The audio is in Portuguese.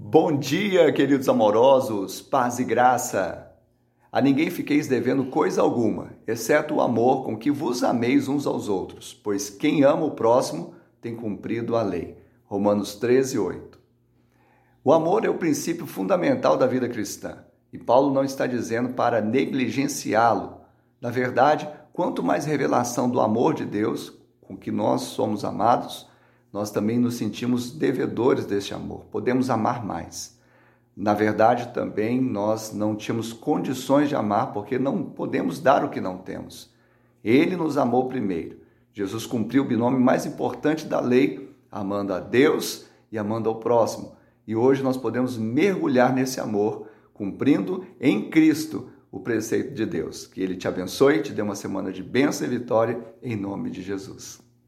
Bom dia, queridos amorosos, paz e graça. A ninguém fiqueis devendo coisa alguma, exceto o amor com que vos ameis uns aos outros, pois quem ama o próximo tem cumprido a lei. Romanos 13, 8. O amor é o princípio fundamental da vida cristã, e Paulo não está dizendo para negligenciá-lo. Na verdade, quanto mais revelação do amor de Deus, com que nós somos amados, nós também nos sentimos devedores deste amor, podemos amar mais. Na verdade, também nós não tínhamos condições de amar porque não podemos dar o que não temos. Ele nos amou primeiro. Jesus cumpriu o binômio mais importante da lei, amando a Deus e amando ao próximo. E hoje nós podemos mergulhar nesse amor, cumprindo em Cristo o preceito de Deus. Que Ele te abençoe, te dê uma semana de bênção e vitória, em nome de Jesus.